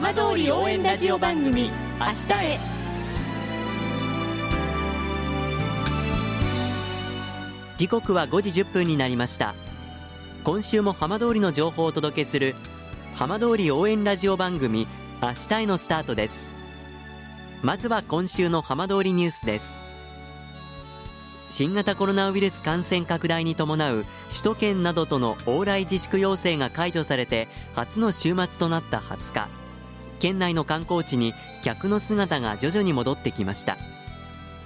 浜通り応援ラジオ番組明日へ。時刻は5時1分になりました。今週も浜通りの情報をお届けする浜通り応援ラジオ番組明日へのスタートです。まずは今週の浜通りニュースです。新型コロナウイルス感染拡大に伴う首都圏などとの往来自粛要請が解除されて初の週末となった20日。県内の観光地に客の姿が徐々に戻ってきました。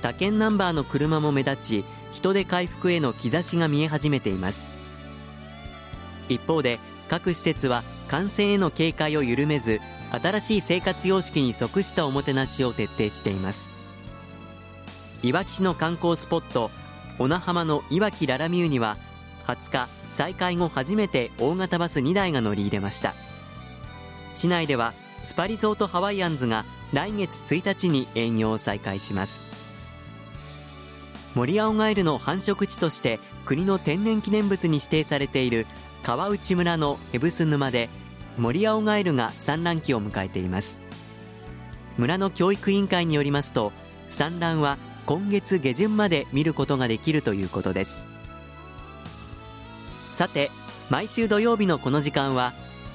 他県ナンバーの車も目立ち人手回復への兆しが見え始めています。一方で各施設は感染への警戒を緩めず新しい生活様式に即したおもてなしを徹底しています。いわき市の観光スポット小名浜のいわきララミューには20日再開後初めて大型バス2台が乗り入れました。市内ではスパリゾートハワイアンズが来月1日に営業を再開します。森青ガエルの繁殖地として国の天然記念物に指定されている川内村のヘブス沼で森青ガエルが産卵期を迎えています。村の教育委員会によりますと産卵は今月下旬まで見ることができるということです。さて毎週土曜日のこの時間は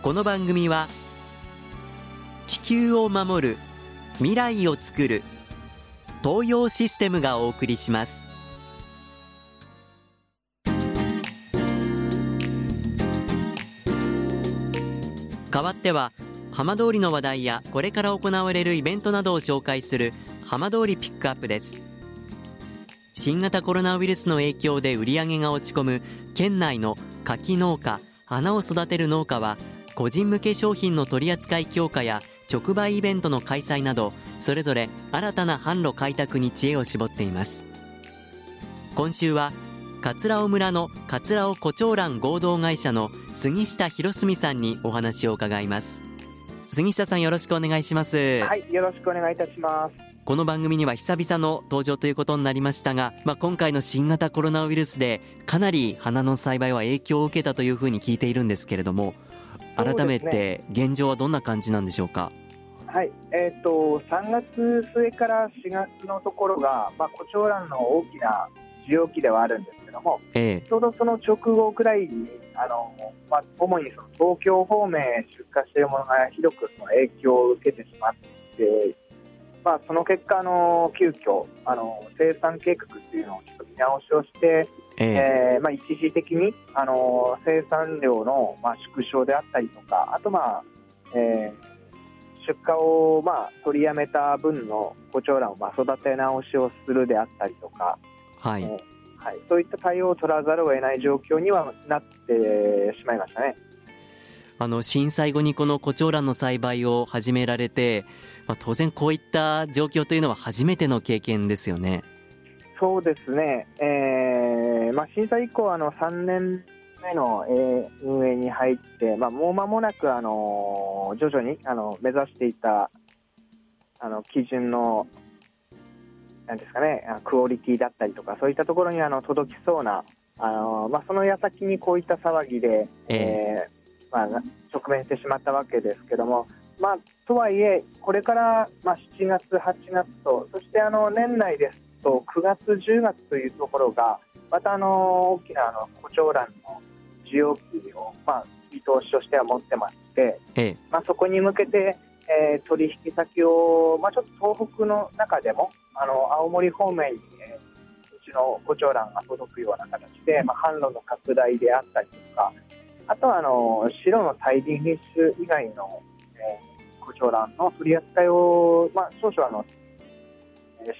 この番組は地球を守る未来をつくる東洋システムがお送りします。代わっては浜通りの話題やこれから行われるイベントなどを紹介する浜通りピックアップです。新型コロナウイルスの影響で売り上げが落ち込む県内の柿農家花を育てる農家は個人向け商品の取り扱い強化や直売イベントの開催などそれぞれ新たな販路開拓に知恵を絞っています。今週は桂尾村の桂尾胡蝶蘭合同会社の杉下博澄さんにお話を伺います。杉下さんよろしくお願いします。はいよろしくお願いいたします。この番組には久々の登場ということになりましたが、まあ、今回の新型コロナウイルスでかなり花の栽培は影響を受けたというふうに聞いているんですけれども改めて現状はどんな感じなんでしょうか？はい、えっ、ー、と3月末から4月のところが、まあ、コチョウランの大きな需要期ではあるんですけども、えー、ちょうどその直後くらいにあの、まあ、主にその東京方面へ出荷しているものがひどくその影響を受けてしまってまあ、その結果、あの急遽あの生産計画っていうのをちょっと見直しをして、えー、えー、まあ、一時的にあの生産量の、まあ、縮小であったりとか、あと、まあえー、出荷を、まあ、取りやめた分のコチョウランを、まあ、育て直しをするであったりとか、はい、えー、はい、そういった対応を取らざるを得ない状況にはなってしまいましたね。あの震災後にこのコチョウランの栽培を始められて、まあ、当然こういった状況というのは初めての経験ですよね。そうですね、えーまあ、震災以降あの3年目の、えー、運営に入って、まあ、もう間もなく、あの徐々にあの目指していたあの基準のなんですかね、クオリティだったりとか、そういったところにあの届きそうな、あのまあ、その矢先にこういった騒ぎで、えー、えー、まあ、直面してしまったわけですけども、まあ、とはいえ、これから、まあ、7月、8月と、そしてあの年内ですと、9月、10月というところが、またあの大きなあのコチョウランの需要期を、まあ、見通しとしては持ってまして、ええ、まあ、そこに向けて、えー、取引先を、まあ、ちょっと東北の中でも、あの青森方面に、えー、うちのコチョウランが届くような形で、まあ、販路の拡大であったりとか、あとはあの白の大輪品種以外の、えー、コチョウランの取り扱いを、まあ、少々あの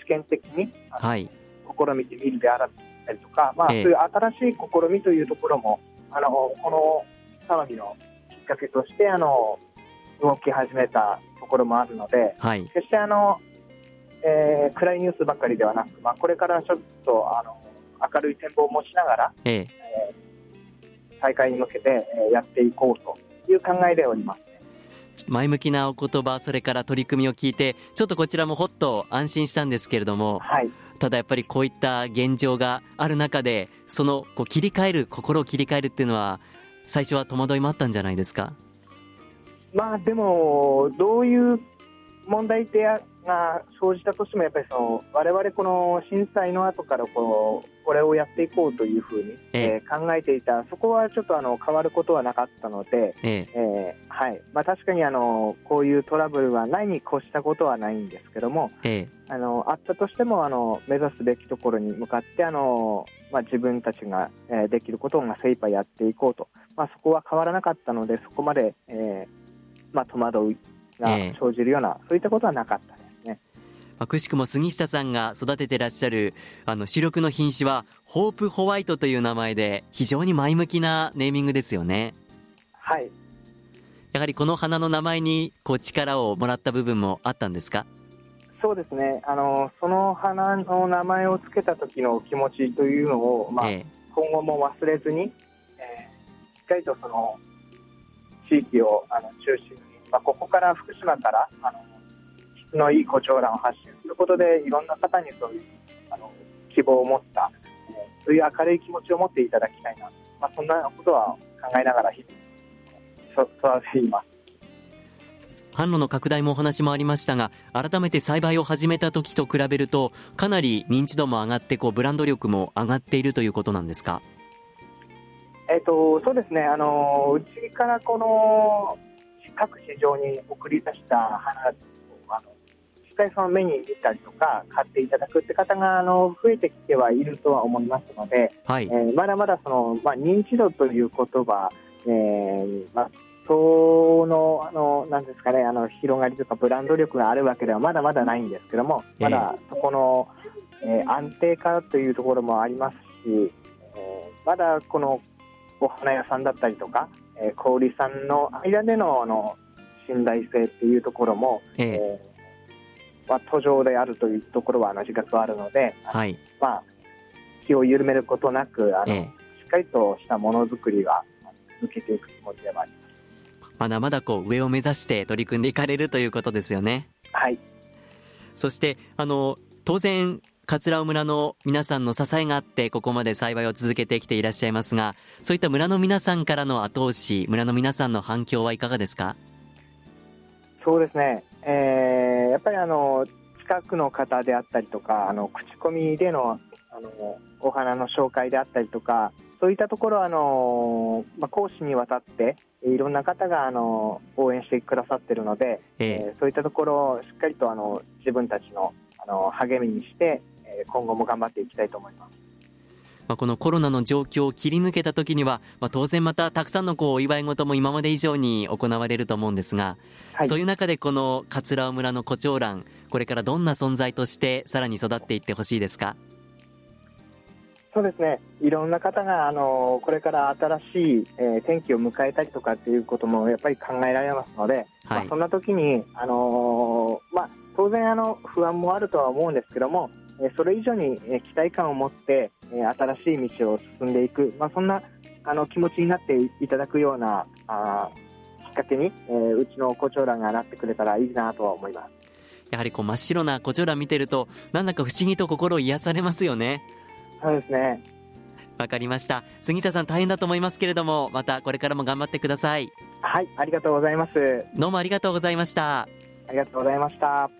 試験的に、はい、試みてみるであったりとか、まあ、そういう新しい試みというところも、あのこの騒ぎのきっかけとしてあの動き始めたところもあるので、はい。決してあの、えー暗いニュースばっかりではなく、まあ、これからちょっとあの明るい展望を持ちながら、ええ。大会に向けて、えーやっていこうという考えでおります。前向きなお言葉それから取り組みを聞いてちょっとこちらもほっと安心したんですけれどもはい、ただやっぱりこういった現状がある中でそのこう切り替える心を切り替えるっていうのは最初は戸惑いもあったんじゃないですか？まあでも、どういう問題点が生じたとしても、やっぱりその我々この震災の後からこうこれをやっていこうというふうに、ええ。えー考えていた、そこはちょっとあの変わることはなかったので、ええ。えーはい。まあ、確かにあのこういうトラブルはないに越したことはないんですけども、ええ。あのあったとしてもあの目指すべきところに向かってあの、まあ、自分たちが、えーできることをまあ精一杯やっていこうと、まあ、そこは変わらなかったのでそこまで、えーまあ、戸惑いがええ。生じるような、そういったことはなかったですね。まあくしくも杉下さんが育ててらっしゃるあの主力の品種はホープホワイトという名前で非常に前向きなネーミングですよね。はい。やはりこの花の名前にこう力をもらった部分もあったんですか？そうですね。あのその花の名前を付けた時の気持ちというのを、まあえ今後も忘れずに、えーしっかりとその地域をあの中心に、まあ、ここから福島からあの質のいい胡蝶蘭を発信することでいろんな方にそういうあの希望を持った、えーそういう明るい気持ちを持っていただきたいな、まあ、そんなことは考えながら日々そ育てています。販路の拡大もお話もありましたが改めて栽培を始めた時と比べるとかなり認知度も上がってこうブランド力も上がっているということなんですか？えっとそうですね、あのうちからこの各市場に送り出した花をあの実際その目に見たりとか買っていただくって方があの増えてきてはいるとは思いますので、はい。えーまだまだその、まあ、認知度という言葉、えーまあ、そのあのなんですかねあの広がりとかブランド力があるわけではまだまだないんですけどもまだそこの、えー安定化というところもありますし、えーまだこのお花屋さんだったりとか、えー小売さんの間でのあの信頼性っていうところも、ええ。えーまあ、途上であるというところは自覚はあるので、はい。まあ、気を緩めることなくあの、ええ。しっかりとしたものづくりは続けていくつもりではあります。まだまだこう上を目指して取り組んでいかれるということですよね。はい。そしてあの当然桂尾村の皆さんの支えがあってここまで栽培を続けてきていらっしゃいますがそういった村の皆さんからの後押し村の皆さんの反響はいかがですか？そうですね、えーやっぱりあの近くの方であったりとかあの口コミでのあのお花の紹介であったりとかそういったところはあの、まあ、講師にわたっていろんな方があの応援してくださっているので、えええーそういったところをしっかりとあの自分たちのあの励みにして、えー今後も頑張っていきたいと思います。まあ、このコロナの状況を切り抜けた時には、まあ、当然またたくさんのこうお祝い事も今まで以上に行われると思うんですが、はい。そういう中でこの桂尾村の胡蝶蘭これからどんな存在としてさらに育っていってほしいですか？そうですね、いろんな方があのこれから新しい、えー天気を迎えたりとかっていうこともやっぱり考えられますので、まあ、はいそんな時に、あのーまあ、当然あの不安もあるとは思うんですけども、えーそれ以上に、えー期待感を持って、えー新しい道を進んでいく、まあ、そんなあの気持ちになっていただくようなあーきっかけに、えーうちの胡蝶蘭がなってくれたらいいなとは思います。やはりこう真っ白な胡蝶蘭見てるとなんだか不思議と心癒されますよねそうですねわかりました杉田さん大変だと思いますけれどもまたこれからも頑張ってくださいはい、ありがとうございます。どうもありがとうございましたありがとうございました。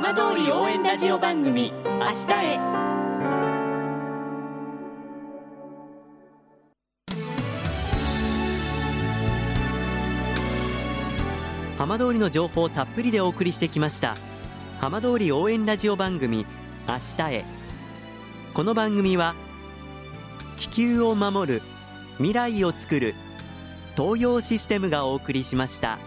浜通り応援ラジオ番組「明日へ」浜通りの情報をたっぷりでお送りしてきました浜通り応援ラジオ番組明日へこの番組は地球を守る未来をつくる東洋システムがお送りしました。